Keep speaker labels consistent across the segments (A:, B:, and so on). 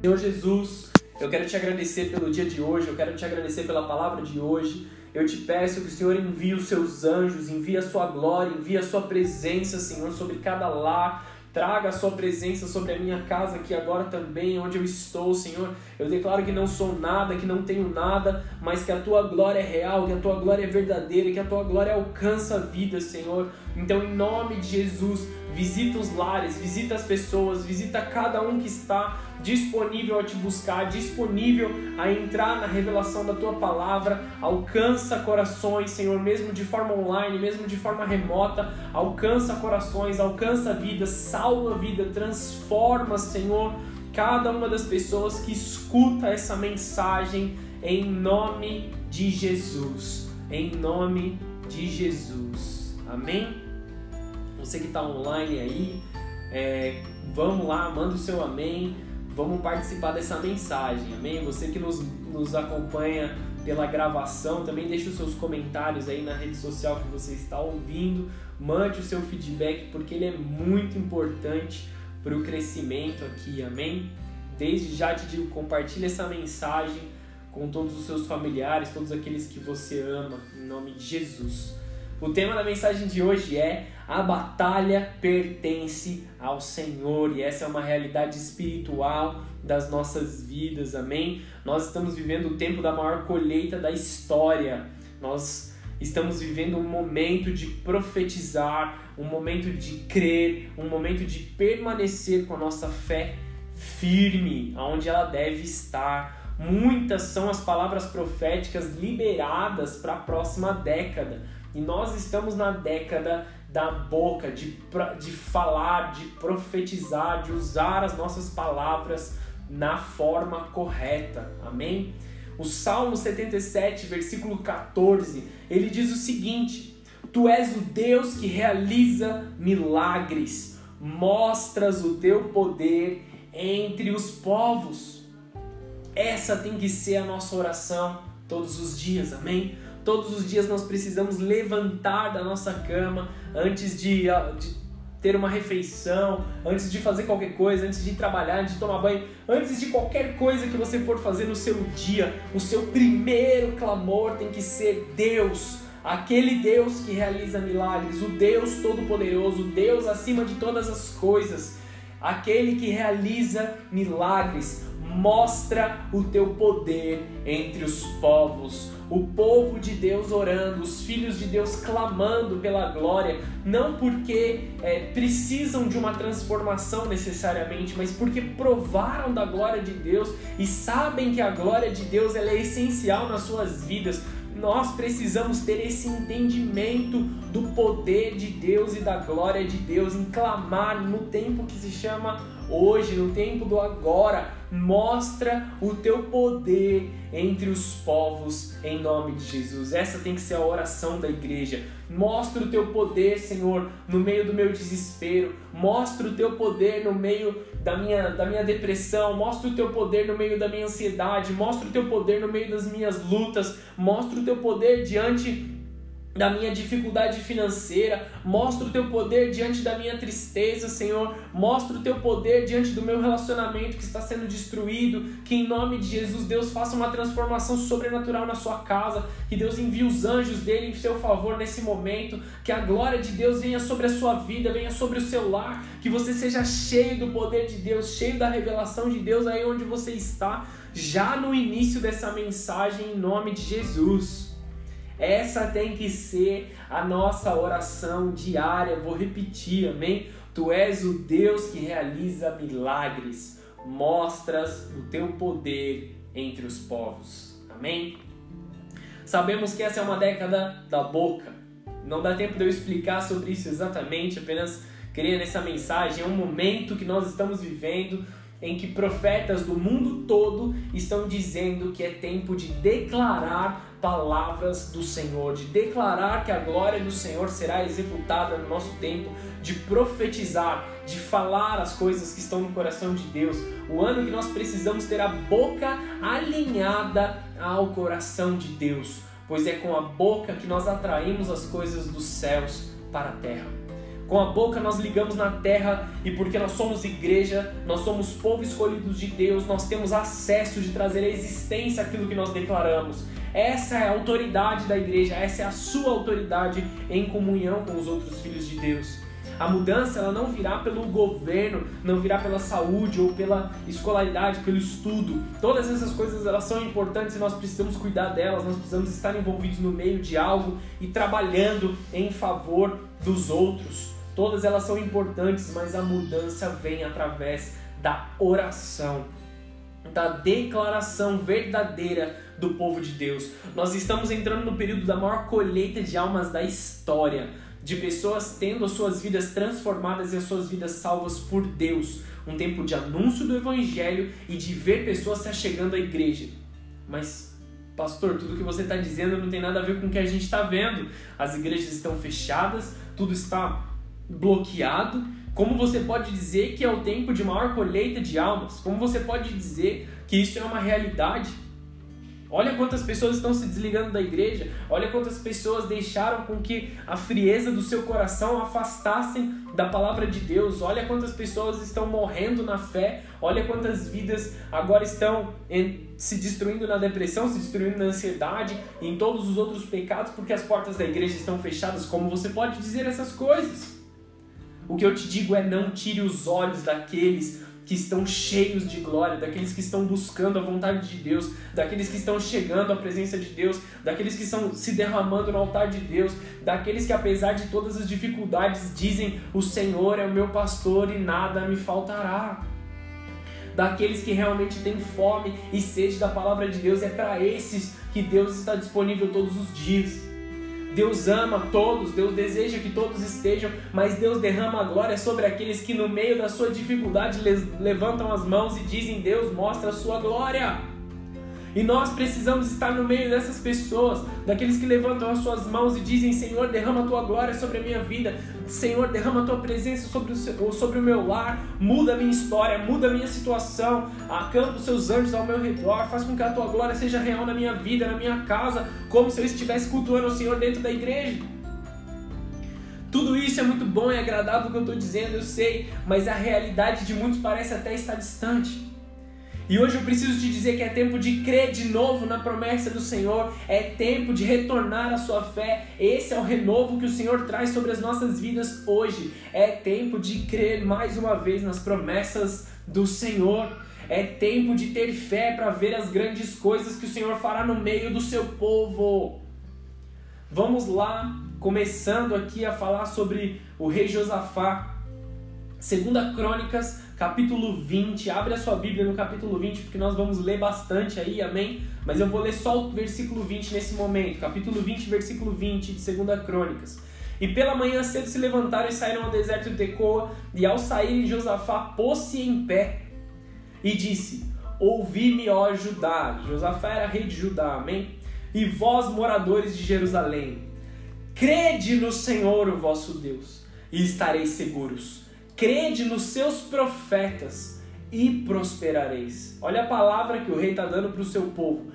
A: Senhor Jesus, eu quero te agradecer pelo dia de hoje, eu quero te agradecer pela palavra de hoje. Eu te peço que o Senhor envie os seus anjos, envie a sua glória, envie a sua presença, Senhor, sobre cada lar. Traga a sua presença sobre a minha casa aqui agora também, onde eu estou, Senhor. Eu declaro que não sou nada, que não tenho nada, mas que a tua glória é real, que a tua glória é verdadeira, que a tua glória alcança a vida, Senhor. Então, em nome de Jesus, visita os lares, visita as pessoas, visita cada um que está disponível a te buscar, disponível a entrar na revelação da tua palavra, alcança corações, Senhor, mesmo de forma online, mesmo de forma remota, alcança corações, alcança vidas, salva a vida, transforma, Senhor, cada uma das pessoas que escuta essa mensagem em nome de Jesus. Em nome de Jesus. Amém? Você que está online aí, é, vamos lá, manda o seu amém. Vamos participar dessa mensagem, amém? Você que nos, nos acompanha pela gravação, também deixe os seus comentários aí na rede social que você está ouvindo. Mande o seu feedback porque ele é muito importante para o crescimento aqui, amém? Desde já te digo, compartilhe essa mensagem com todos os seus familiares, todos aqueles que você ama, em nome de Jesus. O tema da mensagem de hoje é a batalha pertence ao Senhor e essa é uma realidade espiritual das nossas vidas, amém? Nós estamos vivendo o tempo da maior colheita da história. Nós estamos vivendo um momento de profetizar, um momento de crer, um momento de permanecer com a nossa fé firme, aonde ela deve estar. Muitas são as palavras proféticas liberadas para a próxima década. E nós estamos na década da boca, de, de falar, de profetizar, de usar as nossas palavras na forma correta. Amém? O Salmo 77, versículo 14, ele diz o seguinte: Tu és o Deus que realiza milagres, mostras o teu poder entre os povos. Essa tem que ser a nossa oração todos os dias, amém? Todos os dias nós precisamos levantar da nossa cama antes de, de ter uma refeição, antes de fazer qualquer coisa, antes de trabalhar, antes de tomar banho, antes de qualquer coisa que você for fazer no seu dia, o seu primeiro clamor tem que ser Deus, aquele Deus que realiza milagres, o Deus todo-poderoso, o Deus acima de todas as coisas, aquele que realiza milagres, mostra o teu poder entre os povos. O povo de Deus orando, os filhos de Deus clamando pela glória, não porque é, precisam de uma transformação necessariamente, mas porque provaram da glória de Deus e sabem que a glória de Deus ela é essencial nas suas vidas. Nós precisamos ter esse entendimento do poder de Deus e da glória de Deus, em clamar no tempo que se chama hoje, no tempo do agora mostra o teu poder entre os povos em nome de Jesus. Essa tem que ser a oração da igreja. Mostra o teu poder, Senhor, no meio do meu desespero. Mostra o teu poder no meio da minha, da minha depressão. Mostra o teu poder no meio da minha ansiedade. Mostra o teu poder no meio das minhas lutas. Mostra o teu poder diante da minha dificuldade financeira, mostra o teu poder diante da minha tristeza, Senhor, mostra o teu poder diante do meu relacionamento que está sendo destruído, que em nome de Jesus Deus faça uma transformação sobrenatural na sua casa, que Deus envie os anjos dele em seu favor nesse momento, que a glória de Deus venha sobre a sua vida, venha sobre o seu lar, que você seja cheio do poder de Deus, cheio da revelação de Deus aí onde você está, já no início dessa mensagem em nome de Jesus. Essa tem que ser a nossa oração diária. Vou repetir, amém? Tu és o Deus que realiza milagres, mostras o teu poder entre os povos. Amém? Sabemos que essa é uma década da boca. Não dá tempo de eu explicar sobre isso exatamente, apenas queria nessa mensagem, é um momento que nós estamos vivendo em que profetas do mundo todo estão dizendo que é tempo de declarar palavras do Senhor, de declarar que a glória do Senhor será executada no nosso tempo, de profetizar, de falar as coisas que estão no coração de Deus. O ano que nós precisamos ter a boca alinhada ao coração de Deus, pois é com a boca que nós atraímos as coisas dos céus para a terra. Com a boca nós ligamos na terra e porque nós somos igreja, nós somos povo escolhido de Deus, nós temos acesso de trazer à existência aquilo que nós declaramos. Essa é a autoridade da igreja, essa é a sua autoridade em comunhão com os outros filhos de Deus. A mudança ela não virá pelo governo, não virá pela saúde ou pela escolaridade, pelo estudo. Todas essas coisas elas são importantes e nós precisamos cuidar delas, nós precisamos estar envolvidos no meio de algo e trabalhando em favor dos outros. Todas elas são importantes, mas a mudança vem através da oração, da declaração verdadeira do povo de Deus. Nós estamos entrando no período da maior colheita de almas da história de pessoas tendo as suas vidas transformadas e as suas vidas salvas por Deus. Um tempo de anúncio do Evangelho e de ver pessoas se achegando à igreja. Mas, pastor, tudo que você está dizendo não tem nada a ver com o que a gente está vendo. As igrejas estão fechadas, tudo está bloqueado. Como você pode dizer que é o tempo de maior colheita de almas? Como você pode dizer que isso é uma realidade? Olha quantas pessoas estão se desligando da igreja. Olha quantas pessoas deixaram com que a frieza do seu coração afastassem da palavra de Deus. Olha quantas pessoas estão morrendo na fé. Olha quantas vidas agora estão se destruindo na depressão, se destruindo na ansiedade em todos os outros pecados porque as portas da igreja estão fechadas. Como você pode dizer essas coisas? O que eu te digo é não tire os olhos daqueles que estão cheios de glória, daqueles que estão buscando a vontade de Deus, daqueles que estão chegando à presença de Deus, daqueles que estão se derramando no altar de Deus, daqueles que apesar de todas as dificuldades dizem: "O Senhor é o meu pastor e nada me faltará". Daqueles que realmente têm fome e sede da palavra de Deus, é para esses que Deus está disponível todos os dias. Deus ama todos, Deus deseja que todos estejam, mas Deus derrama a glória sobre aqueles que no meio da sua dificuldade levantam as mãos e dizem: Deus, mostra a sua glória. E nós precisamos estar no meio dessas pessoas, daqueles que levantam as suas mãos e dizem: Senhor, derrama a tua glória sobre a minha vida. Senhor, derrama a tua presença sobre o, seu, sobre o meu lar. Muda a minha história, muda a minha situação. Acampa os seus anjos ao meu redor. Faz com que a tua glória seja real na minha vida, na minha casa, como se eu estivesse cultuando o Senhor dentro da igreja. Tudo isso é muito bom e agradável o que eu estou dizendo, eu sei, mas a realidade de muitos parece até estar distante. E hoje eu preciso te dizer que é tempo de crer de novo na promessa do Senhor, é tempo de retornar à sua fé. Esse é o renovo que o Senhor traz sobre as nossas vidas hoje. É tempo de crer mais uma vez nas promessas do Senhor. É tempo de ter fé para ver as grandes coisas que o Senhor fará no meio do seu povo. Vamos lá, começando aqui a falar sobre o rei Josafá. Segunda Crônicas capítulo 20. Abre a sua Bíblia no capítulo 20, porque nós vamos ler bastante aí, amém? Mas eu vou ler só o versículo 20 nesse momento. Capítulo 20, versículo 20 de 2 Crônicas. E pela manhã cedo se levantaram e saíram ao deserto de Tecoa, e ao saírem Josafá pôs-se em pé e disse: Ouvi-me, ó Judá. Josafá era rei de Judá, amém? E vós, moradores de Jerusalém, crede no Senhor, o vosso Deus, e estareis seguros crede nos seus profetas e prosperareis. Olha a palavra que o rei está dando para o seu povo.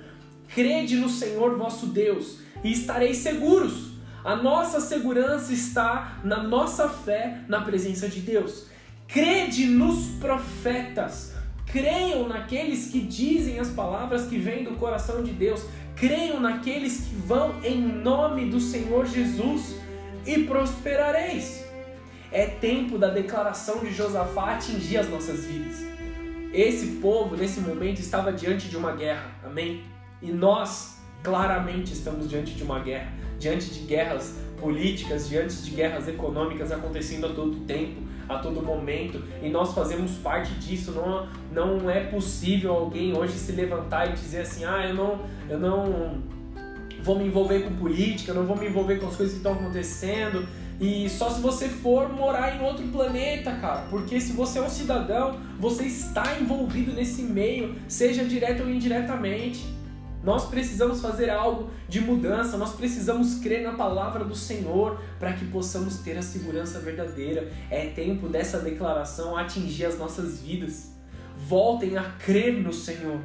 A: Crede no Senhor vosso Deus e estareis seguros. A nossa segurança está na nossa fé na presença de Deus. Crede nos profetas. Creiam naqueles que dizem as palavras que vêm do coração de Deus. Creiam naqueles que vão em nome do Senhor Jesus e prosperareis. É tempo da declaração de Josafá atingir as nossas vidas. Esse povo, nesse momento, estava diante de uma guerra, amém? E nós, claramente, estamos diante de uma guerra, diante de guerras políticas, diante de guerras econômicas acontecendo a todo tempo, a todo momento, e nós fazemos parte disso. Não, não é possível alguém hoje se levantar e dizer assim: ah, eu não, eu não vou me envolver com política, eu não vou me envolver com as coisas que estão acontecendo. E só se você for morar em outro planeta, cara. Porque se você é um cidadão, você está envolvido nesse meio, seja direto ou indiretamente. Nós precisamos fazer algo de mudança, nós precisamos crer na palavra do Senhor para que possamos ter a segurança verdadeira. É tempo dessa declaração atingir as nossas vidas. Voltem a crer no Senhor.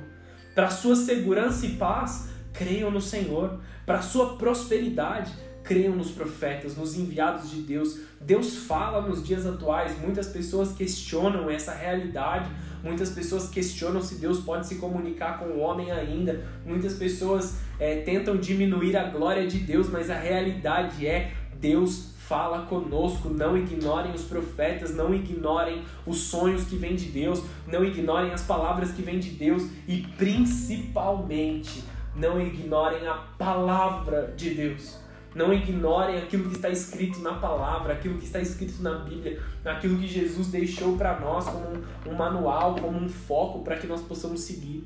A: Para sua segurança e paz, creiam no Senhor. Para sua prosperidade, creiam nos profetas, nos enviados de Deus. Deus fala nos dias atuais. Muitas pessoas questionam essa realidade. Muitas pessoas questionam se Deus pode se comunicar com o homem ainda. Muitas pessoas é, tentam diminuir a glória de Deus, mas a realidade é Deus fala conosco. Não ignorem os profetas, não ignorem os sonhos que vêm de Deus, não ignorem as palavras que vêm de Deus e principalmente não ignorem a palavra de Deus. Não ignorem aquilo que está escrito na palavra, aquilo que está escrito na Bíblia, aquilo que Jesus deixou para nós como um, um, manual, como um foco para que nós possamos seguir.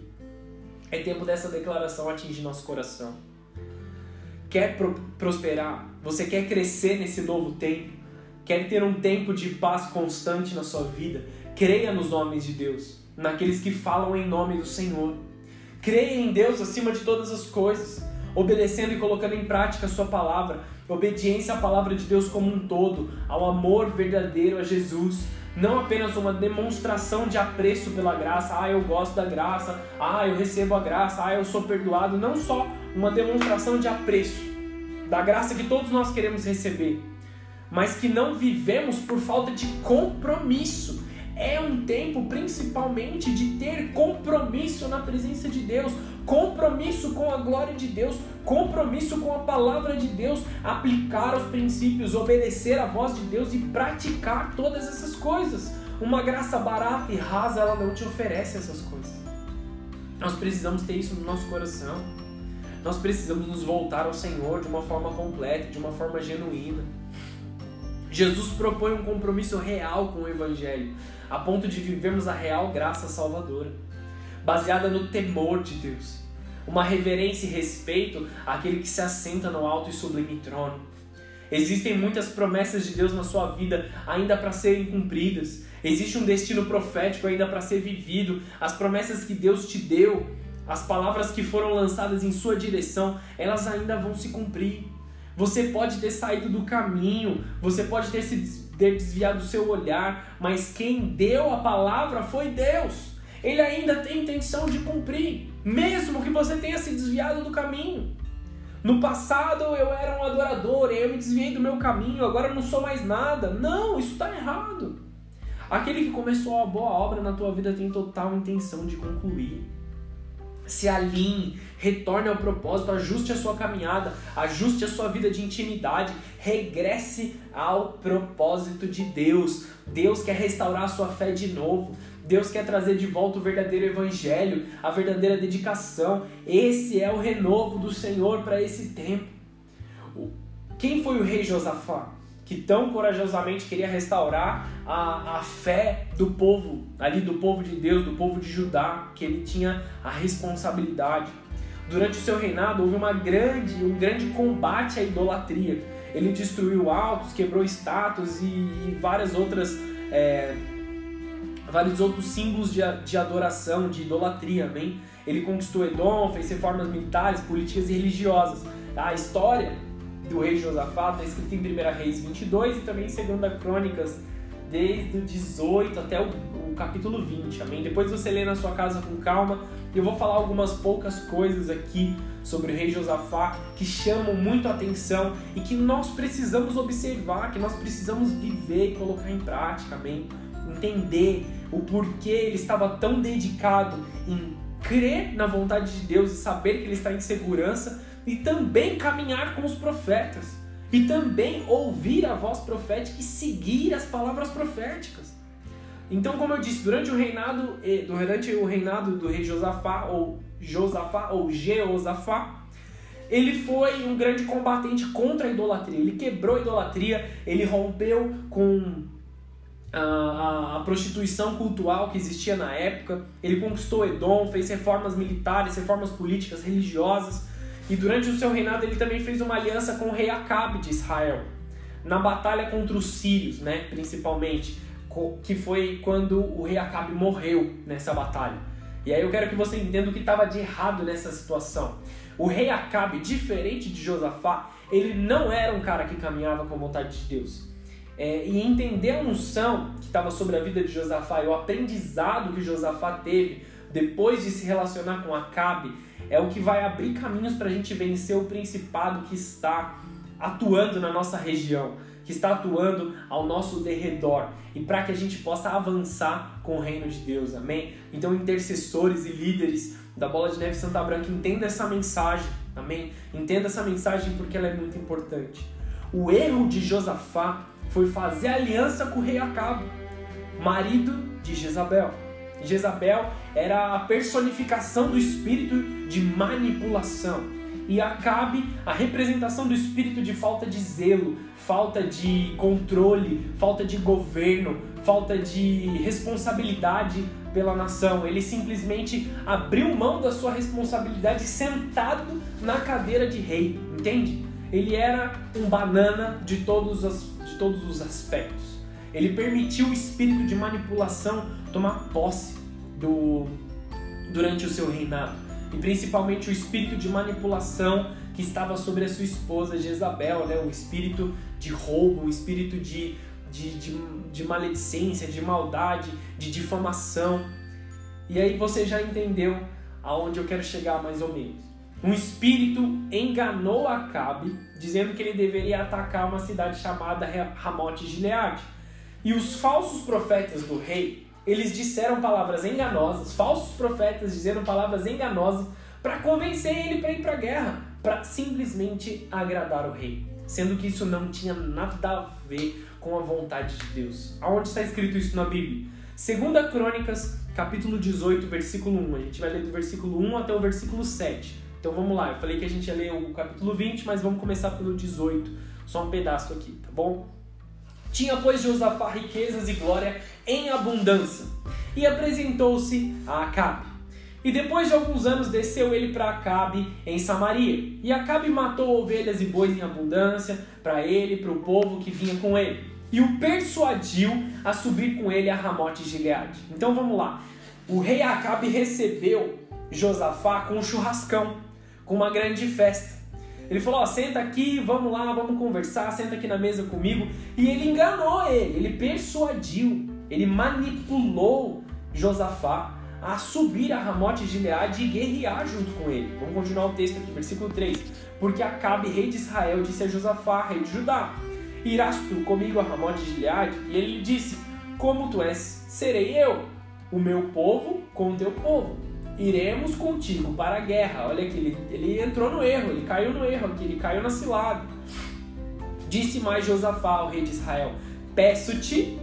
A: É tempo dessa declaração atingir nosso coração. Quer pro prosperar? Você quer crescer nesse novo tempo? Quer ter um tempo de paz constante na sua vida? Creia nos homens de Deus, naqueles que falam em nome do Senhor. Creia em Deus acima de todas as coisas, obedecendo e colocando em prática a sua palavra, obediência à palavra de Deus como um todo, ao amor verdadeiro a Jesus, não apenas uma demonstração de apreço pela graça, ah, eu gosto da graça, ah, eu recebo a graça, ah, eu sou perdoado, não só uma demonstração de apreço da graça que todos nós queremos receber, mas que não vivemos por falta de compromisso. É um tempo principalmente de ter compromisso na presença de Deus, compromisso com a glória de Deus, compromisso com a palavra de Deus, aplicar os princípios, obedecer a voz de Deus e praticar todas essas coisas. Uma graça barata e rasa, ela não te oferece essas coisas. Nós precisamos ter isso no nosso coração. Nós precisamos nos voltar ao Senhor de uma forma completa, de uma forma genuína. Jesus propõe um compromisso real com o Evangelho a ponto de vivermos a real graça salvadora, baseada no temor de Deus, uma reverência e respeito àquele que se assenta no alto e sublime trono. Existem muitas promessas de Deus na sua vida ainda para serem cumpridas. Existe um destino profético ainda para ser vivido. As promessas que Deus te deu, as palavras que foram lançadas em sua direção, elas ainda vão se cumprir. Você pode ter saído do caminho, você pode ter se desviado o seu olhar, mas quem deu a palavra foi Deus. Ele ainda tem intenção de cumprir, mesmo que você tenha se desviado do caminho. No passado eu era um adorador, eu me desviei do meu caminho, agora eu não sou mais nada. Não, isso está errado. Aquele que começou a boa obra na tua vida tem total intenção de concluir se alinhe, retorne ao propósito, ajuste a sua caminhada, ajuste a sua vida de intimidade, regresse ao propósito de Deus. Deus quer restaurar a sua fé de novo. Deus quer trazer de volta o verdadeiro evangelho, a verdadeira dedicação. Esse é o renovo do Senhor para esse tempo. Quem foi o rei Josafá? que tão corajosamente queria restaurar a, a fé do povo, ali do povo de Deus, do povo de Judá, que ele tinha a responsabilidade. Durante o seu reinado houve uma grande, um grande combate à idolatria. Ele destruiu altos, quebrou estátuas e, e várias outras, é, vários outros símbolos de, de adoração, de idolatria, amém? Ele conquistou Edom, fez reformas militares, políticas e religiosas. Tá? A história do rei Josafá está escrito em 1 Reis 22 e também em 2 Crônicas, desde o 18 até o, o, capítulo 20, amém? Depois você lê na sua casa com calma. Eu vou falar algumas poucas coisas aqui sobre o rei Josafá que chamam muito a atenção e que nós precisamos observar, que nós precisamos viver e colocar em prática, amém? Entender o porquê ele estava tão dedicado em crer na vontade de Deus e saber que ele está em segurança e também caminhar com os profetas, e também ouvir a voz profética e seguir as palavras proféticas. Então, como eu disse, durante o reinado durante o reinado do rei Josafá ou Josafá ou Jeosafá, ele foi um grande combatente contra a idolatria. Ele quebrou a idolatria, ele rompeu com a, a, prostituição cultural que existia na época. Ele conquistou Edom, fez reformas militares, reformas políticas, religiosas. E durante o seu reinado ele também fez uma aliança com o rei Acabe de Israel, na batalha contra os sírios, né, principalmente, que foi quando o rei Acabe morreu nessa batalha. E aí eu quero que você entenda o que estava de errado nessa situação. O rei Acabe, diferente de Josafá, ele não era um cara que caminhava com a vontade de Deus. É, e entender a unção que estava sobre a vida de Josafá e o aprendizado que Josafá teve depois de se relacionar com Acabe é o que vai abrir caminhos para a gente vencer o principado que está atuando na nossa região, que está atuando ao nosso derredor e para que a gente possa avançar com o reino de Deus, amém? Então, intercessores e líderes da Bola de Neve Santa Branca, entenda essa mensagem, amém? Entenda essa mensagem porque ela é muito importante. O erro de Josafá foi fazer aliança com o rei Acabe, marido de Jezabel. Jezabel era a personificação do espírito de manipulação e Acabe a representação do espírito de falta de zelo, falta de controle, falta de governo, falta de responsabilidade pela nação. Ele simplesmente abriu mão da sua responsabilidade sentado na cadeira de rei, entende? Ele era um banana de todos os, de todos os aspectos. Ele permitiu o espírito de manipulação tomar posse do, durante o seu reinado e principalmente o espírito de manipulação que estava sobre a sua esposa Jezabel, né? o espírito de roubo, o espírito de, de, de, de maledicência, de maldade, de difamação. E aí você já entendeu aonde eu quero chegar mais ou menos. Um espírito enganou Acabe, dizendo que ele deveria atacar uma cidade chamada Ramote Gileade. E os falsos profetas do rei eles disseram palavras enganosas, falsos profetas dizendo palavras enganosas para convencer ele para ir para a guerra, para simplesmente agradar o rei, sendo que isso não tinha nada a ver com a vontade de Deus. Aonde está escrito isso na Bíblia? Segunda Crônicas, capítulo 18, versículo 1. A gente vai ler do versículo 1 até o versículo 7. Então vamos lá, eu falei que a gente ia ler o capítulo 20, mas vamos começar pelo 18, só um pedaço aqui, tá bom? Tinha, pois, Josafá riquezas e glória em abundância, e apresentou-se a Acabe. E depois de alguns anos desceu ele para Acabe em Samaria. E Acabe matou ovelhas e bois em abundância para ele e para o povo que vinha com ele. E o persuadiu a subir com ele a Ramote Gileade. Então vamos lá. O rei Acabe recebeu Josafá com um churrascão, com uma grande festa. Ele falou: senta aqui, vamos lá, vamos conversar, senta aqui na mesa comigo. E ele enganou ele, ele persuadiu, ele manipulou Josafá a subir a Ramote de Gileade e guerrear junto com ele. Vamos continuar o texto aqui, versículo 3. Porque Acabe, rei de Israel, disse a Josafá, rei de Judá: Irás tu comigo a Ramote de Gileade? E ele lhe disse: Como tu és, serei eu, o meu povo com o teu povo iremos contigo para a guerra. Olha aqui, ele, ele entrou no erro, ele caiu no erro aqui, ele caiu na cilada. Disse mais Josafá, o rei de Israel: Peço-te,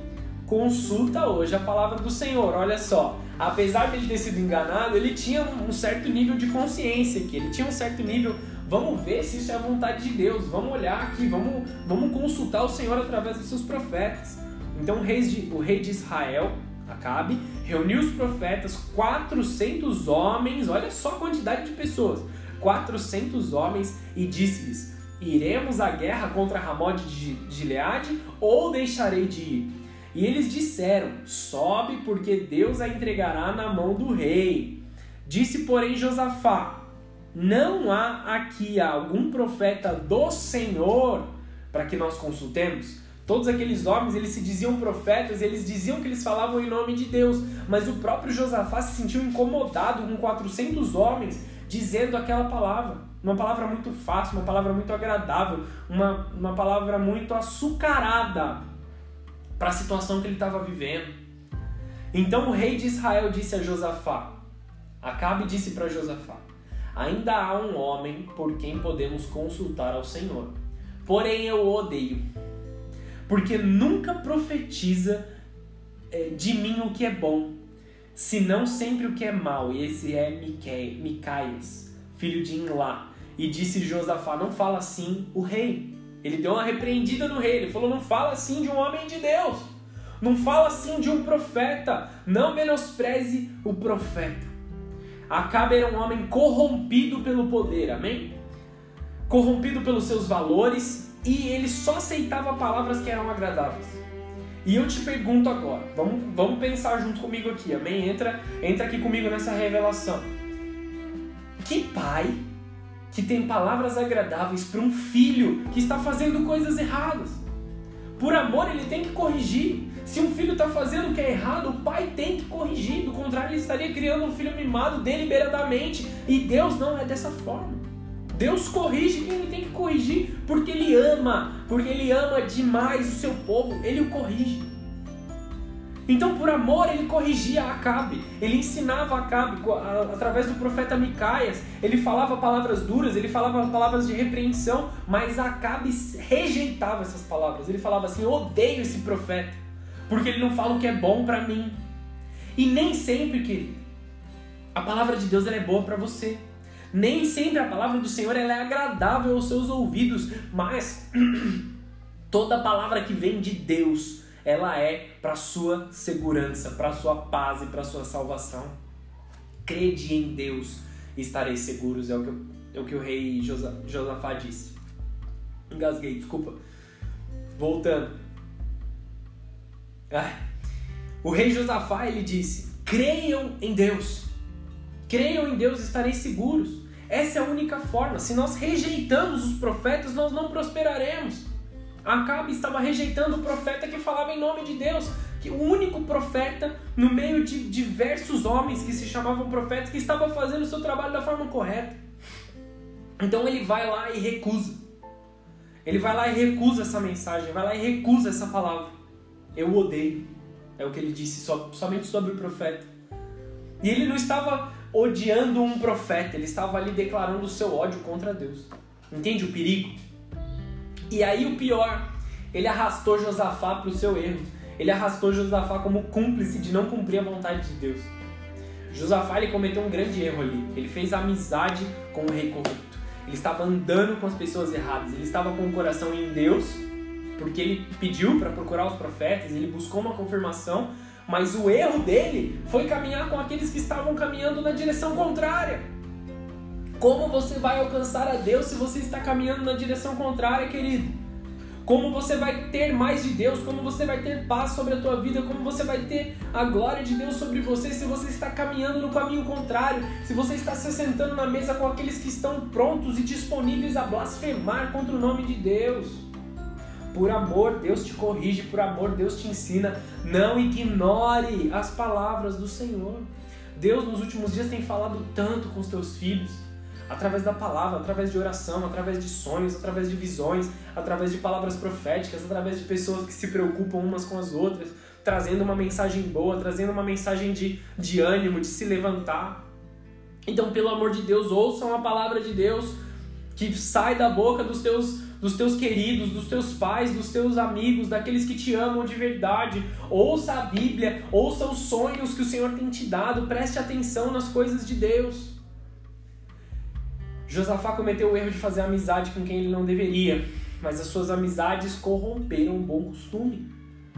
A: consulta hoje a palavra do Senhor. Olha só, apesar de ele ter sido enganado, ele tinha um certo nível de consciência aqui, ele tinha um certo nível. Vamos ver se isso é a vontade de Deus. Vamos olhar aqui, vamos, vamos consultar o Senhor através dos seus profetas. Então o rei de, o rei de Israel Acabe reuniu os profetas, 400 homens, olha só a quantidade de pessoas, 400 homens, e disse-lhes: Iremos à guerra contra Ramode de Gileade ou deixarei de ir? E eles disseram: Sobe, porque Deus a entregará na mão do rei. Disse, porém, Josafá: Não há aqui algum profeta do Senhor para que nós consultemos? Todos aqueles homens, eles se diziam profetas, eles diziam que eles falavam em nome de Deus, mas o próprio Josafá se sentiu incomodado com 400 homens dizendo aquela palavra. Uma palavra muito fácil, uma palavra muito agradável, uma, uma palavra muito açucarada para a situação que ele estava vivendo. Então o rei de Israel disse a Josafá, Acabe disse para Josafá, ainda há um homem por quem podemos consultar ao Senhor, porém eu o odeio porque nunca profetiza é, de mim o que é bom, senão sempre o que é mal. E esse é Micaias, filho de Inlá. E disse Josafá: Não fala assim o rei. Ele deu uma repreendida no rei. Ele falou: Não fala assim de um homem de Deus. Não fala assim de um profeta. Não menospreze o profeta. Acabe era um homem corrompido pelo poder, amém? Corrompido pelos seus valores, e ele só aceitava palavras que eram agradáveis. E eu te pergunto agora, vamos, vamos pensar junto comigo aqui, amém? Entra, entra aqui comigo nessa revelação. Que pai que tem palavras agradáveis para um filho que está fazendo coisas erradas? Por amor, ele tem que corrigir. Se um filho está fazendo o que é errado, o pai tem que corrigir. Do contrário, ele estaria criando um filho mimado deliberadamente. E Deus não é dessa forma. Deus corrige quem ele tem que corrigir, porque ele ama, porque ele ama demais o seu povo, ele o corrige. Então, por amor, ele corrigia Acabe, ele ensinava Acabe através do profeta Micaias, ele falava palavras duras, ele falava palavras de repreensão, mas Acabe rejeitava essas palavras. Ele falava assim: odeio esse profeta, porque ele não fala o que é bom para mim. E nem sempre, querido, a palavra de Deus é boa para você. Nem sempre a palavra do Senhor é agradável aos seus ouvidos, mas toda palavra que vem de Deus, ela é para sua segurança, para sua paz e para sua salvação. Crede em Deus estareis seguros, é o que, é o, que o rei Josafá disse. Engasguei, desculpa. Voltando. O rei Josafá ele disse: creiam em Deus. Creiam em Deus estareis seguros. Essa é a única forma. Se nós rejeitamos os profetas, nós não prosperaremos. Acabe estava rejeitando o profeta que falava em nome de Deus, que o único profeta no meio de diversos homens que se chamavam profetas que estava fazendo o seu trabalho da forma correta. Então ele vai lá e recusa. Ele vai lá e recusa essa mensagem, vai lá e recusa essa palavra. Eu odeio. É o que ele disse somente sobre o profeta. E ele não estava odiando um profeta, ele estava ali declarando o seu ódio contra Deus. Entende o perigo? E aí o pior, ele arrastou Josafá para o seu erro. Ele arrastou Josafá como cúmplice de não cumprir a vontade de Deus. Josafá ele cometeu um grande erro ali. Ele fez amizade com o rei corrupto. Ele estava andando com as pessoas erradas. Ele estava com o coração em Deus, porque ele pediu para procurar os profetas, ele buscou uma confirmação, mas o erro dele foi caminhar com aqueles que estavam caminhando na direção contrária. Como você vai alcançar a Deus se você está caminhando na direção contrária, querido? Como você vai ter mais de Deus? Como você vai ter paz sobre a tua vida? Como você vai ter a glória de Deus sobre você se você está caminhando no caminho contrário? Se você está se sentando na mesa com aqueles que estão prontos e disponíveis a blasfemar contra o nome de Deus? Por amor, Deus te corrige, por amor, Deus te ensina. Não ignore as palavras do Senhor. Deus nos últimos dias tem falado tanto com os teus filhos, através da palavra, através de oração, através de sonhos, através de visões, através de palavras proféticas, através de pessoas que se preocupam umas com as outras, trazendo uma mensagem boa, trazendo uma mensagem de, de ânimo, de se levantar. Então, pelo amor de Deus, ouçam a palavra de Deus que sai da boca dos teus dos teus queridos, dos teus pais, dos teus amigos, daqueles que te amam de verdade. Ouça a Bíblia, ouça os sonhos que o Senhor tem te dado, preste atenção nas coisas de Deus. Josafá cometeu o erro de fazer amizade com quem ele não deveria, mas as suas amizades corromperam um bom costume.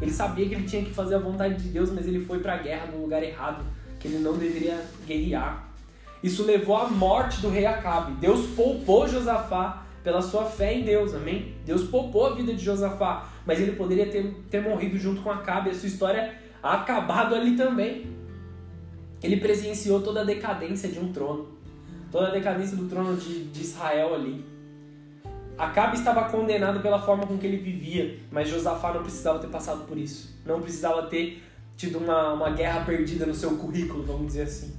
A: Ele sabia que ele tinha que fazer a vontade de Deus, mas ele foi para a guerra no lugar errado, que ele não deveria guerrear. Isso levou à morte do rei Acabe. Deus poupou Josafá pela sua fé em Deus, amém? Deus poupou a vida de Josafá, mas ele poderia ter, ter morrido junto com Acabe, a sua história acabado ali também. Ele presenciou toda a decadência de um trono, toda a decadência do trono de, de Israel ali. Acabe estava condenado pela forma com que ele vivia, mas Josafá não precisava ter passado por isso. Não precisava ter tido uma, uma guerra perdida no seu currículo, vamos dizer assim.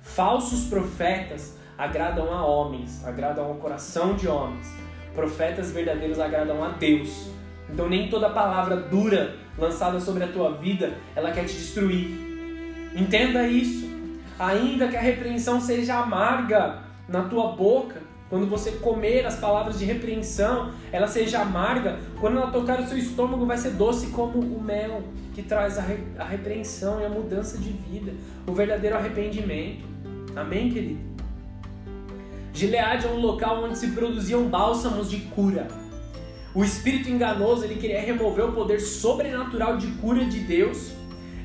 A: Falsos profetas agradam a homens, agradam ao coração de homens. Profetas verdadeiros agradam a Deus. Então nem toda palavra dura lançada sobre a tua vida, ela quer te destruir. Entenda isso. Ainda que a repreensão seja amarga na tua boca, quando você comer as palavras de repreensão, ela seja amarga, quando ela tocar o seu estômago, vai ser doce como o mel, que traz a, re a repreensão e a mudança de vida, o verdadeiro arrependimento. Amém, querido? Gileade é um local onde se produziam bálsamos de cura. O espírito enganoso ele queria remover o poder sobrenatural de cura de Deus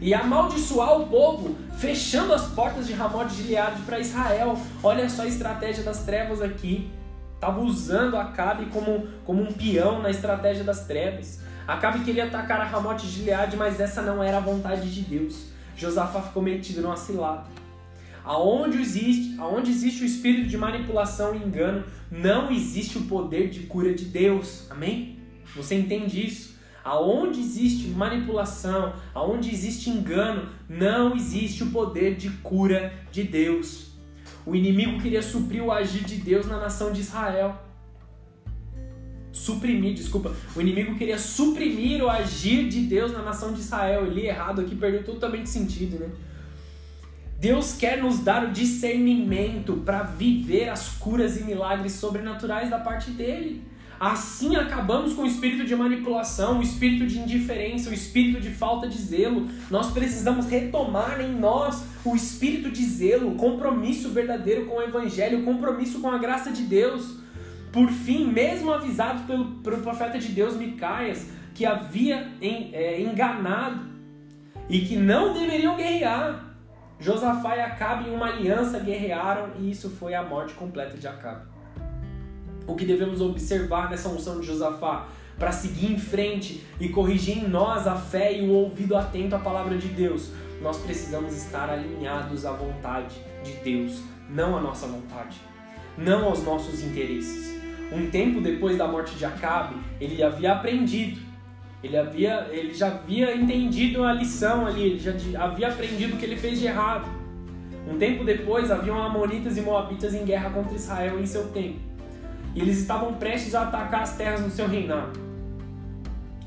A: e amaldiçoar o povo, fechando as portas de Ramot de Gileade para Israel. Olha só a estratégia das trevas aqui. Estava usando Acabe como, como um peão na estratégia das trevas. Acabe queria atacar a Ramot de Gileade, mas essa não era a vontade de Deus. Josafá ficou metido numa cilada. Aonde existe, aonde existe o espírito de manipulação e engano, não existe o poder de cura de Deus. Amém? Você entende isso? Aonde existe manipulação, aonde existe engano, não existe o poder de cura de Deus. O inimigo queria suprir o agir de Deus na nação de Israel. Suprimir, desculpa. O inimigo queria suprimir o agir de Deus na nação de Israel. Eu li errado aqui, perdeu totalmente sentido, né? Deus quer nos dar o discernimento para viver as curas e milagres sobrenaturais da parte dele. Assim acabamos com o espírito de manipulação, o espírito de indiferença, o espírito de falta de zelo. Nós precisamos retomar em nós o espírito de zelo, o compromisso verdadeiro com o evangelho, o compromisso com a graça de Deus. Por fim, mesmo avisado pelo, pelo profeta de Deus Micaias, que havia é, enganado e que não deveriam guerrear, Josafá e Acabe em uma aliança guerrearam e isso foi a morte completa de Acabe o que devemos observar nessa unção de Josafá para seguir em frente e corrigir em nós a fé e o ouvido atento à palavra de Deus. Nós precisamos estar alinhados à vontade de Deus, não à nossa vontade, não aos nossos interesses. Um tempo depois da morte de Acabe, ele havia aprendido, ele, havia, ele já havia entendido a lição ali, ele já havia aprendido o que ele fez de errado. Um tempo depois, haviam Amonitas e Moabitas em guerra contra Israel em seu tempo e eles estavam prestes a atacar as terras no seu reinado.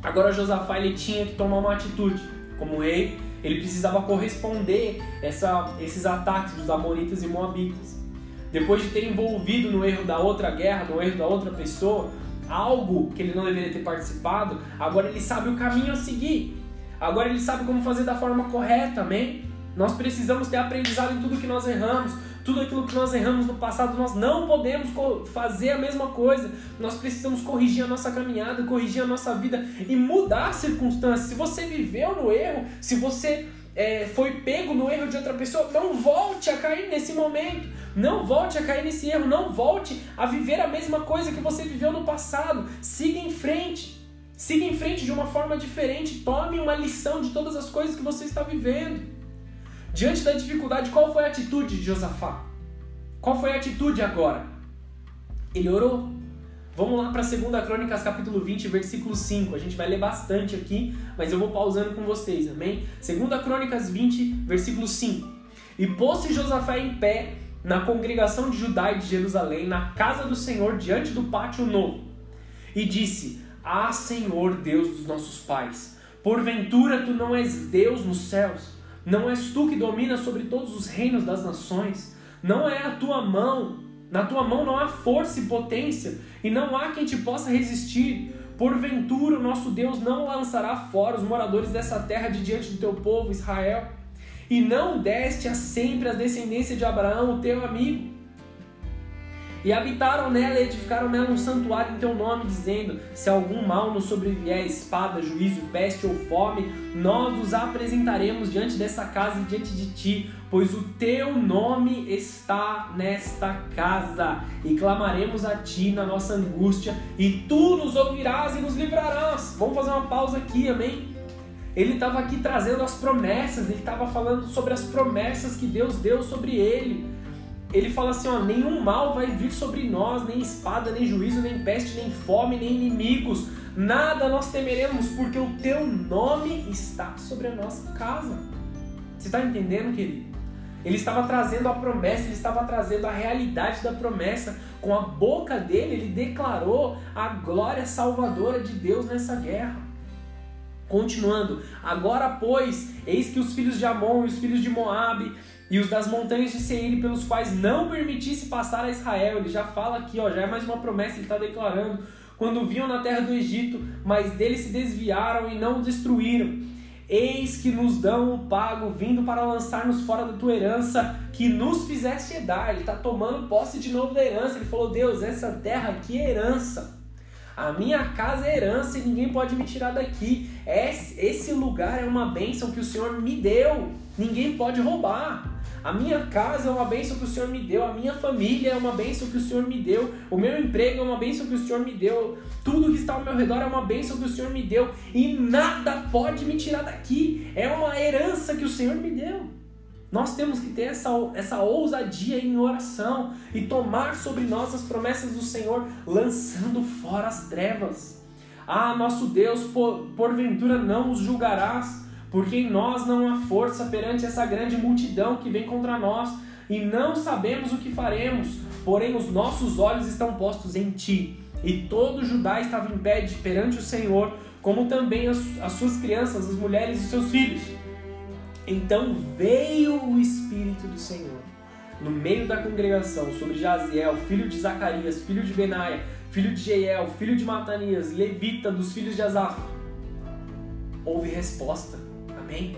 A: Agora Josafá ele tinha que tomar uma atitude. Como rei, ele precisava corresponder essa, esses ataques dos amonitas e moabitas. Depois de ter envolvido no erro da outra guerra, no erro da outra pessoa, algo que ele não deveria ter participado, agora ele sabe o caminho a seguir. Agora ele sabe como fazer da forma correta, amém? Nós precisamos ter aprendizado em tudo que nós erramos tudo aquilo que nós erramos no passado, nós não podemos fazer a mesma coisa. Nós precisamos corrigir a nossa caminhada, corrigir a nossa vida e mudar as circunstâncias. Se você viveu no erro, se você é, foi pego no erro de outra pessoa, não volte a cair nesse momento. Não volte a cair nesse erro. Não volte a viver a mesma coisa que você viveu no passado. Siga em frente. Siga em frente de uma forma diferente. Tome uma lição de todas as coisas que você está vivendo. Diante da dificuldade, qual foi a atitude de Josafá? Qual foi a atitude agora? Ele orou. Vamos lá para 2 Crônicas, capítulo 20, versículo 5. A gente vai ler bastante aqui, mas eu vou pausando com vocês, amém? 2 Crônicas 20, versículo 5. E pôs-se Josafá em pé na congregação de Judá e de Jerusalém, na casa do Senhor, diante do pátio novo, e disse: Ah, Senhor, Deus dos nossos pais, porventura tu não és Deus nos céus? Não és tu que dominas sobre todos os reinos das nações. Não é a tua mão. Na tua mão não há força e potência, e não há quem te possa resistir. Porventura, o nosso Deus não lançará fora os moradores dessa terra de diante do teu povo, Israel. E não deste a sempre a descendência de Abraão, o teu amigo. E habitaram nela e edificaram nela um santuário em teu nome, dizendo: Se algum mal nos sobrevier, espada, juízo, peste ou fome, nós os apresentaremos diante dessa casa e diante de ti, pois o teu nome está nesta casa. E clamaremos a ti na nossa angústia, e tu nos ouvirás e nos livrarás. Vamos fazer uma pausa aqui, amém? Ele estava aqui trazendo as promessas, ele estava falando sobre as promessas que Deus deu sobre ele ele fala assim: ó, nenhum mal vai vir sobre nós, nem espada, nem juízo, nem peste, nem fome, nem inimigos. Nada nós temeremos, porque o teu nome está sobre a nossa casa. Você está entendendo, querido? Ele estava trazendo a promessa, ele estava trazendo a realidade da promessa. Com a boca dele, ele declarou a glória salvadora de Deus nessa guerra. Continuando, agora pois, eis que os filhos de Amon e os filhos de Moabe e os das montanhas de Seir, pelos quais não permitisse passar a Israel. Ele já fala aqui, ó, já é mais uma promessa, ele está declarando. Quando vinham na terra do Egito, mas deles se desviaram e não destruíram. Eis que nos dão o pago, vindo para lançar-nos fora da tua herança, que nos fizeste herdar. Ele está tomando posse de novo da herança. Ele falou: Deus, essa terra aqui é herança. A minha casa é herança e ninguém pode me tirar daqui. Esse lugar é uma bênção que o Senhor me deu. Ninguém pode roubar. A minha casa é uma bênção que o Senhor me deu, a minha família é uma bênção que o Senhor me deu, o meu emprego é uma bênção que o Senhor me deu, tudo que está ao meu redor é uma bênção que o Senhor me deu e nada pode me tirar daqui. É uma herança que o Senhor me deu. Nós temos que ter essa, essa ousadia em oração e tomar sobre nós as promessas do Senhor, lançando fora as trevas. Ah, nosso Deus, por, porventura não os julgarás porque em nós não há força perante essa grande multidão que vem contra nós. e não sabemos o que faremos, porém os nossos olhos estão postos em ti. E todo Judá estava em pé perante o Senhor, como também as, as suas crianças, as mulheres e seus filhos. Então veio o Espírito do Senhor no meio da congregação sobre Jaziel, filho de Zacarias, filho de Benaia, filho de Jeiel, filho de Matanias, levita dos filhos de Asaf. Houve resposta. Amém?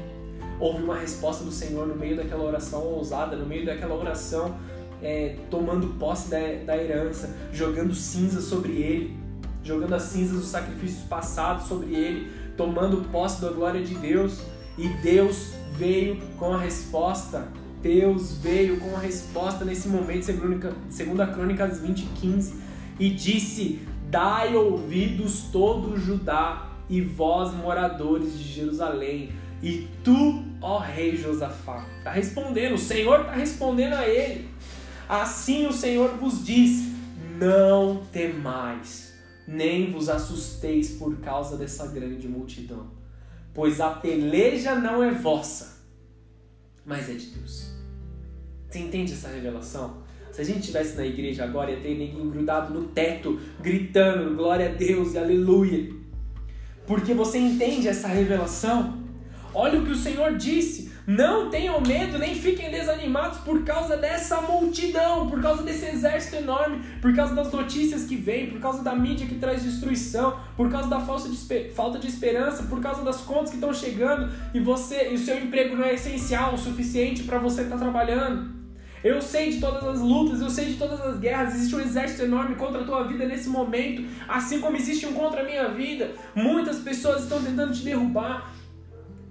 A: Houve uma resposta do Senhor no meio daquela oração ousada, no meio daquela oração é, tomando posse da, da herança, jogando cinzas sobre ele, jogando as cinzas dos sacrifícios passados sobre ele, tomando posse da glória de Deus. E Deus veio com a resposta. Deus veio com a resposta nesse momento, segundo a Crônicas 20, 15, e disse: Dai ouvidos todo Judá e vós, moradores de Jerusalém, e tu, ó rei Josafá. Está respondendo, o Senhor está respondendo a ele. Assim o Senhor vos diz: Não temais, nem vos assusteis por causa dessa grande multidão, pois a peleja não é vossa, mas é de Deus. Você entende essa revelação? Se a gente estivesse na igreja agora, ia ter ninguém grudado no teto, gritando glória a Deus e aleluia. Porque você entende essa revelação? Olha o que o Senhor disse. Não tenham medo, nem fiquem desanimados por causa dessa multidão, por causa desse exército enorme, por causa das notícias que vêm, por causa da mídia que traz destruição, por causa da falta de, falta de esperança, por causa das contas que estão chegando e você e o seu emprego não é essencial o suficiente para você estar tá trabalhando. Eu sei de todas as lutas, eu sei de todas as guerras. Existe um exército enorme contra a tua vida nesse momento, assim como existe um contra a minha vida. Muitas pessoas estão tentando te derrubar,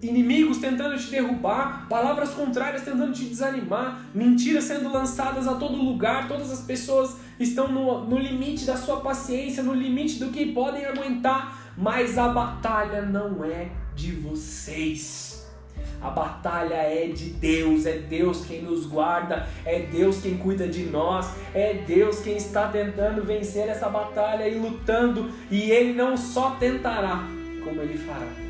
A: inimigos tentando te derrubar, palavras contrárias tentando te desanimar, mentiras sendo lançadas a todo lugar, todas as pessoas estão no, no limite da sua paciência, no limite do que podem aguentar, mas a batalha não é de vocês. A batalha é de Deus, é Deus quem nos guarda, é Deus quem cuida de nós, é Deus quem está tentando vencer essa batalha e lutando, e Ele não só tentará, como Ele fará.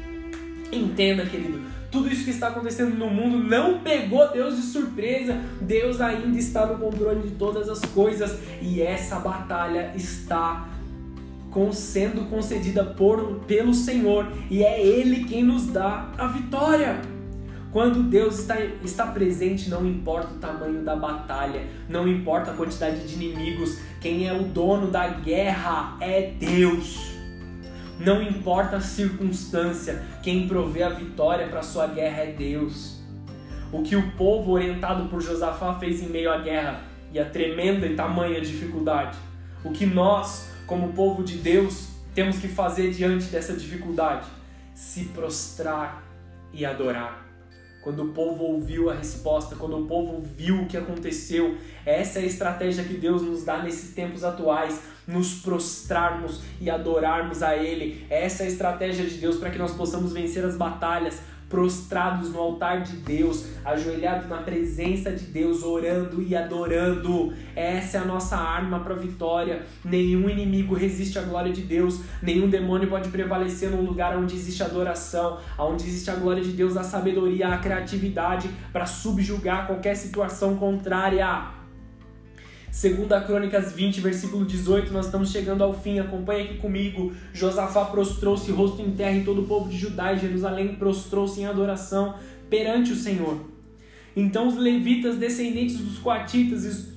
A: Entenda, querido, tudo isso que está acontecendo no mundo não pegou Deus de surpresa. Deus ainda está no controle de todas as coisas e essa batalha está sendo concedida por, pelo Senhor e é Ele quem nos dá a vitória. Quando Deus está, está presente, não importa o tamanho da batalha, não importa a quantidade de inimigos, quem é o dono da guerra é Deus. Não importa a circunstância, quem provê a vitória para sua guerra é Deus. O que o povo orientado por Josafá fez em meio à guerra e à tremenda e tamanha dificuldade. O que nós, como povo de Deus, temos que fazer diante dessa dificuldade? Se prostrar e adorar. Quando o povo ouviu a resposta, quando o povo viu o que aconteceu, essa é a estratégia que Deus nos dá nesses tempos atuais nos prostrarmos e adorarmos a Ele. Essa é a estratégia de Deus para que nós possamos vencer as batalhas prostrados no altar de Deus, ajoelhados na presença de Deus, orando e adorando. Essa é a nossa arma para vitória. Nenhum inimigo resiste à glória de Deus, nenhum demônio pode prevalecer num lugar onde existe adoração, onde existe a glória de Deus, a sabedoria, a criatividade para subjugar qualquer situação contrária. Segunda Crônicas 20, versículo 18, nós estamos chegando ao fim, acompanha aqui comigo. Josafá prostrou-se rosto em terra e todo o povo de Judá e Jerusalém prostrou-se em adoração perante o Senhor. Então os levitas, descendentes dos coatitas e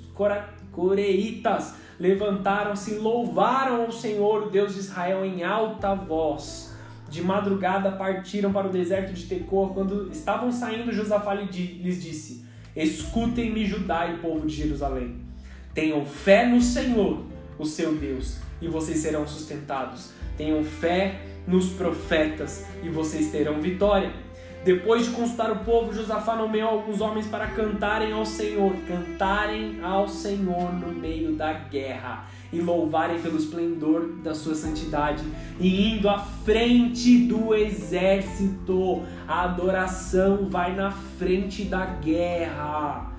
A: coreitas, levantaram-se e louvaram ao Senhor, o Deus de Israel, em alta voz. De madrugada partiram para o deserto de Tecoa. Quando estavam saindo, Josafá lhes disse: Escutem-me, Judá e povo de Jerusalém. Tenham fé no Senhor, o seu Deus, e vocês serão sustentados. Tenham fé nos profetas e vocês terão vitória. Depois de consultar o povo, Josafá nomeou alguns homens para cantarem ao Senhor, cantarem ao Senhor no meio da guerra e louvarem pelo esplendor da sua santidade e indo à frente do exército. A adoração vai na frente da guerra.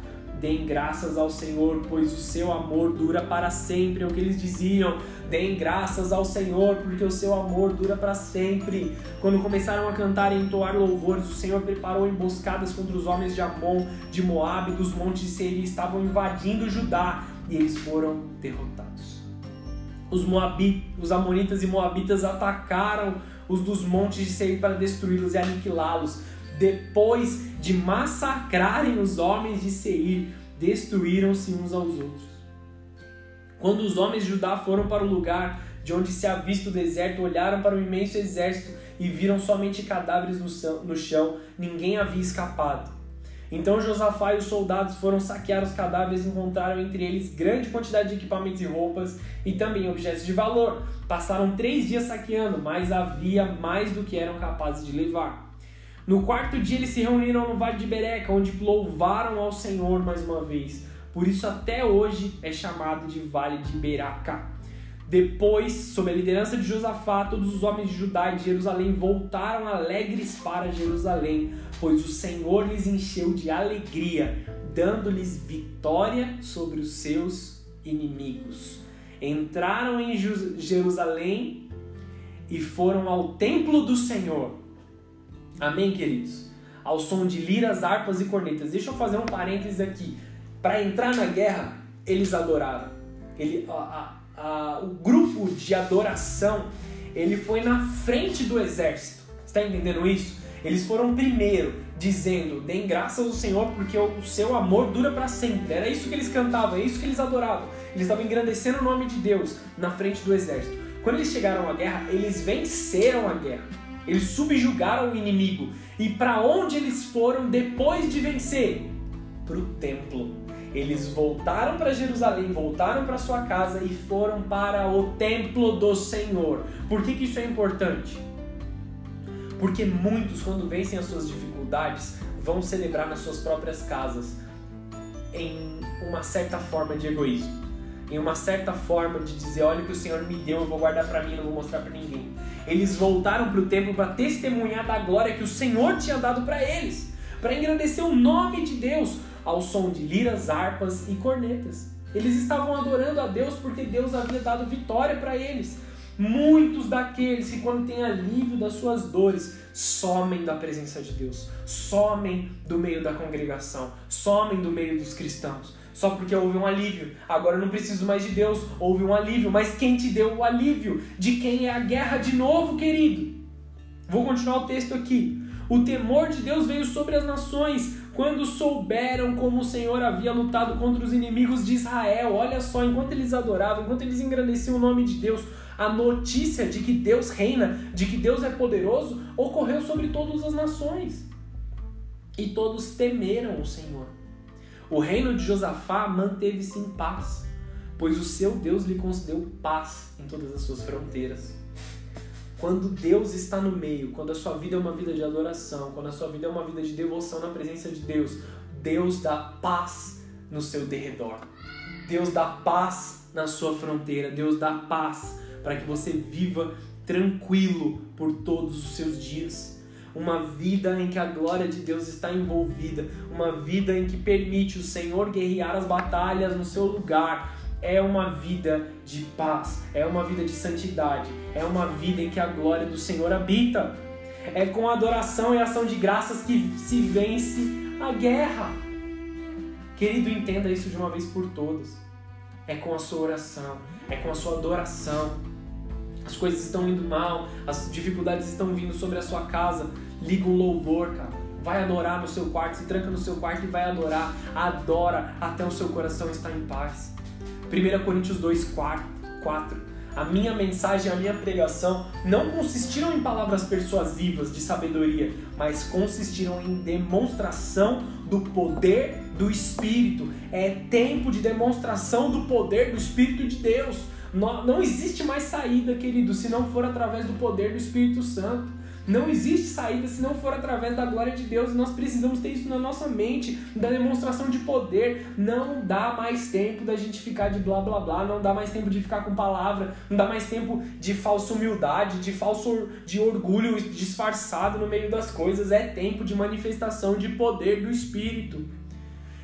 A: Deem graças ao Senhor, pois o seu amor dura para sempre. É o que eles diziam. Deem graças ao Senhor, porque o seu amor dura para sempre. Quando começaram a cantar e entoar louvores, o Senhor preparou emboscadas contra os homens de Amon, de Moabe, dos montes de Seir, estavam invadindo Judá, e eles foram derrotados. Os Moabitas, os amonitas e moabitas atacaram os dos montes de Seir para destruí-los e aniquilá-los depois de massacrarem os homens de Seir, destruíram-se uns aos outros. Quando os homens de Judá foram para o lugar de onde se avista o deserto, olharam para o imenso exército e viram somente cadáveres no chão, ninguém havia escapado. Então Josafá e os soldados foram saquear os cadáveres e encontraram entre eles grande quantidade de equipamentos e roupas e também objetos de valor. Passaram três dias saqueando, mas havia mais do que eram capazes de levar. No quarto dia eles se reuniram no Vale de Bereca, onde louvaram ao Senhor mais uma vez. Por isso até hoje é chamado de Vale de Beraca. Depois, sob a liderança de Josafá, todos os homens de Judá e de Jerusalém voltaram alegres para Jerusalém, pois o Senhor lhes encheu de alegria, dando-lhes vitória sobre os seus inimigos. Entraram em Jerusalém e foram ao templo do Senhor Amém, queridos? Ao som de liras, harpas e cornetas. Deixa eu fazer um parênteses aqui. Para entrar na guerra, eles adoraram. Ele, a, a, a, o grupo de adoração ele foi na frente do exército. Está entendendo isso? Eles foram primeiro, dizendo: Deem graças ao Senhor, porque o seu amor dura para sempre. Era isso que eles cantavam, é isso que eles adoravam. Eles estavam engrandecendo o nome de Deus na frente do exército. Quando eles chegaram à guerra, eles venceram a guerra. Eles subjugaram o inimigo. E para onde eles foram depois de vencer? Para o templo. Eles voltaram para Jerusalém, voltaram para sua casa e foram para o templo do Senhor. Por que, que isso é importante? Porque muitos, quando vencem as suas dificuldades, vão celebrar nas suas próprias casas em uma certa forma de egoísmo em uma certa forma de dizer, olha o que o Senhor me deu, eu vou guardar para mim, não vou mostrar para ninguém. Eles voltaram para o templo para testemunhar da glória que o Senhor tinha dado para eles, para engrandecer o nome de Deus ao som de liras, harpas e cornetas. Eles estavam adorando a Deus porque Deus havia dado vitória para eles. Muitos daqueles que, quando têm alívio das suas dores, somem da presença de Deus, somem do meio da congregação, somem do meio dos cristãos só porque houve um alívio. Agora eu não preciso mais de Deus, houve um alívio. Mas quem te deu o alívio? De quem é a guerra de novo, querido? Vou continuar o texto aqui. O temor de Deus veio sobre as nações quando souberam como o Senhor havia lutado contra os inimigos de Israel. Olha só, enquanto eles adoravam, enquanto eles engrandeciam o nome de Deus, a notícia de que Deus reina, de que Deus é poderoso, ocorreu sobre todas as nações. E todos temeram o Senhor. O reino de Josafá manteve-se em paz, pois o seu Deus lhe concedeu paz em todas as suas fronteiras. Quando Deus está no meio, quando a sua vida é uma vida de adoração, quando a sua vida é uma vida de devoção na presença de Deus, Deus dá paz no seu derredor. Deus dá paz na sua fronteira. Deus dá paz para que você viva tranquilo por todos os seus dias uma vida em que a glória de Deus está envolvida, uma vida em que permite o Senhor guerrear as batalhas no seu lugar. É uma vida de paz, é uma vida de santidade, é uma vida em que a glória do Senhor habita. É com adoração e ação de graças que se vence a guerra. Querido, entenda isso de uma vez por todas. É com a sua oração, é com a sua adoração, as coisas estão indo mal, as dificuldades estão vindo sobre a sua casa, liga um louvor, cara. Vai adorar no seu quarto, se tranca no seu quarto e vai adorar. Adora até o seu coração estar em paz. 1 Coríntios 2, 4. 4. A minha mensagem, a minha pregação não consistiram em palavras persuasivas de sabedoria, mas consistiram em demonstração do poder do Espírito. É tempo de demonstração do poder do Espírito de Deus. Não, não existe mais saída, querido, se não for através do poder do Espírito Santo. Não existe saída se não for através da glória de Deus. Nós precisamos ter isso na nossa mente, da demonstração de poder. Não dá mais tempo da gente ficar de blá blá blá, não dá mais tempo de ficar com palavra, não dá mais tempo de falsa humildade, de falso de orgulho disfarçado no meio das coisas. É tempo de manifestação de poder do Espírito.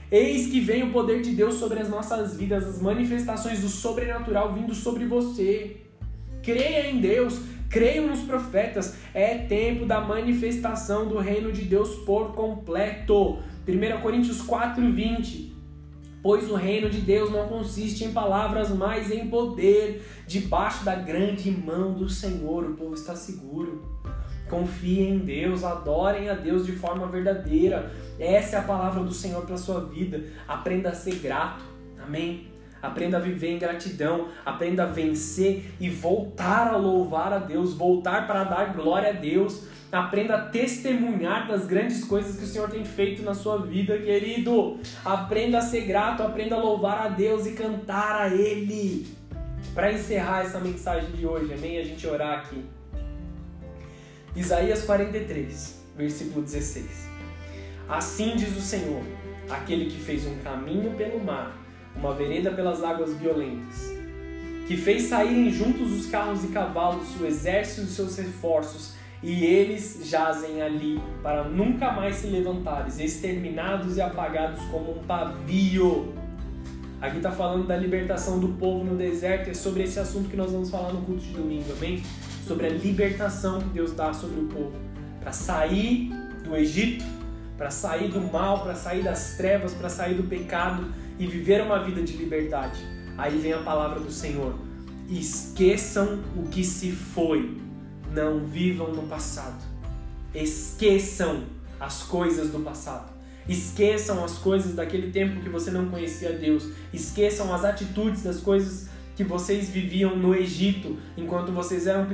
A: Eis que vem o poder de Deus sobre as nossas vidas, as manifestações do sobrenatural vindo sobre você. Creia em Deus, creia nos profetas. É tempo da manifestação do reino de Deus por completo. 1 Coríntios 4, 20. Pois o reino de Deus não consiste em palavras, mas em poder. Debaixo da grande mão do Senhor, o povo está seguro. Confiem em Deus, adorem a Deus de forma verdadeira. Essa é a palavra do Senhor para sua vida. Aprenda a ser grato. Amém? Aprenda a viver em gratidão, aprenda a vencer e voltar a louvar a Deus, voltar para dar glória a Deus. Aprenda a testemunhar das grandes coisas que o Senhor tem feito na sua vida, querido. Aprenda a ser grato, aprenda a louvar a Deus e cantar a Ele. Para encerrar essa mensagem de hoje, amém? A gente orar aqui. Isaías 43, versículo 16. Assim diz o Senhor, aquele que fez um caminho pelo mar, uma vereda pelas águas violentas, que fez saírem juntos os carros e cavalos, o exército e seus reforços, e eles jazem ali para nunca mais se levantarem, exterminados e apagados como um pavio. Aqui está falando da libertação do povo no deserto, é sobre esse assunto que nós vamos falar no culto de domingo, amém? Sobre a libertação que Deus dá sobre o povo, para sair do Egito, para sair do mal, para sair das trevas, para sair do pecado e viver uma vida de liberdade. Aí vem a palavra do Senhor: esqueçam o que se foi, não vivam no passado. Esqueçam as coisas do passado. Esqueçam as coisas daquele tempo que você não conhecia Deus. Esqueçam as atitudes das coisas que vocês viviam no Egito, enquanto vocês eram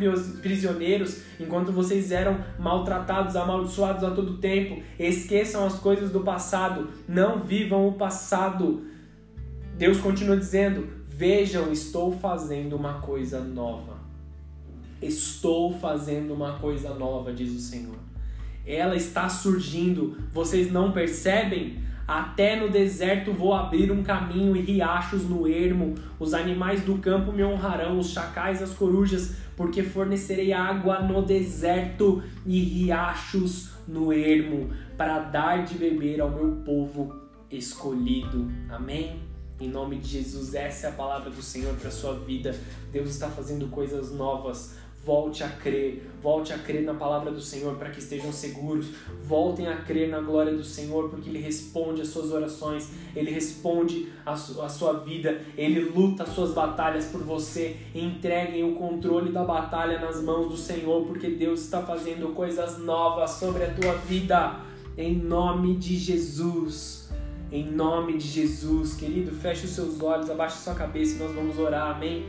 A: prisioneiros, enquanto vocês eram maltratados, amaldiçoados a todo tempo. Esqueçam as coisas do passado, não vivam o passado. Deus continua dizendo: Vejam, estou fazendo uma coisa nova. Estou fazendo uma coisa nova, diz o Senhor. Ela está surgindo, vocês não percebem? Até no deserto vou abrir um caminho e riachos no ermo. Os animais do campo me honrarão, os chacais as corujas, porque fornecerei água no deserto e riachos no ermo, para dar de beber ao meu povo escolhido. Amém? Em nome de Jesus, essa é a palavra do Senhor para sua vida. Deus está fazendo coisas novas. Volte a crer, volte a crer na palavra do Senhor para que estejam seguros. Voltem a crer na glória do Senhor, porque Ele responde às suas orações, Ele responde à sua vida, Ele luta as suas batalhas por você. Entreguem o controle da batalha nas mãos do Senhor, porque Deus está fazendo coisas novas sobre a tua vida. Em nome de Jesus. Em nome de Jesus, querido, feche os seus olhos, abaixe sua cabeça e nós vamos orar. Amém.